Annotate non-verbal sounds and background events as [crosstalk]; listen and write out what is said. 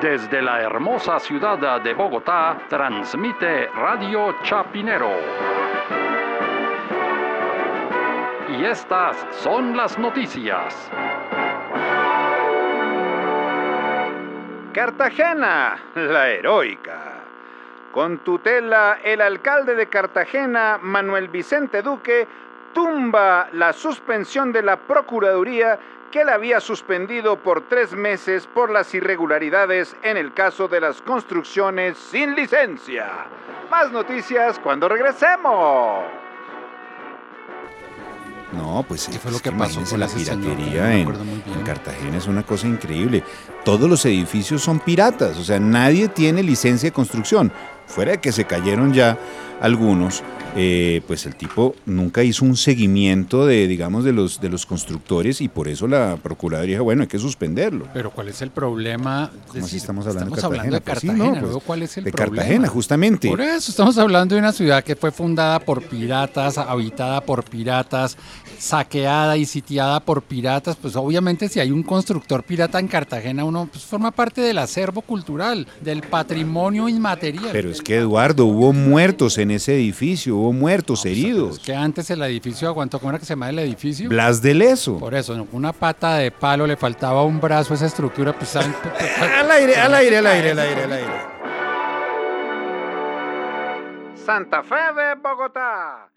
Desde la hermosa ciudad de Bogotá, transmite Radio Chapinero. Y estas son las noticias. Cartagena, la heroica. Con tutela, el alcalde de Cartagena, Manuel Vicente Duque, tumba la suspensión de la Procuraduría que la había suspendido por tres meses por las irregularidades en el caso de las construcciones sin licencia. Más noticias cuando regresemos. No, pues ¿Qué fue lo que que pasó con la piratería en Cartagena es una cosa increíble. Todos los edificios son piratas, o sea, nadie tiene licencia de construcción. Fuera de que se cayeron ya algunos, eh, pues el tipo nunca hizo un seguimiento de, digamos, de los, de los constructores y por eso la Procuraduría dijo, bueno, hay que suspenderlo. Pero ¿cuál es el problema? Decir, si estamos hablando de Cartagena. hablando de pues sí, Cartagena. ¿no? Pues, luego, ¿Cuál es el de problema? Cartagena, justamente. Por eso, estamos hablando de una ciudad que fue fundada por piratas, habitada por piratas, saqueada y sitiada por piratas. Pues obviamente si hay un constructor pirata en Cartagena, uno pues, forma parte del acervo cultural, del patrimonio inmaterial. Pero es que, Eduardo, hubo muertos en ese edificio, hubo muertos, Pero heridos. es que antes el edificio aguantó, ¿cómo era que se llama el edificio? Blas de Leso. Por eso, ¿no? una pata de palo, le faltaba un brazo a esa estructura, pues. [laughs] Al aire, al aire, al aire, al aire, al aire. Santa Fe de Bogotá.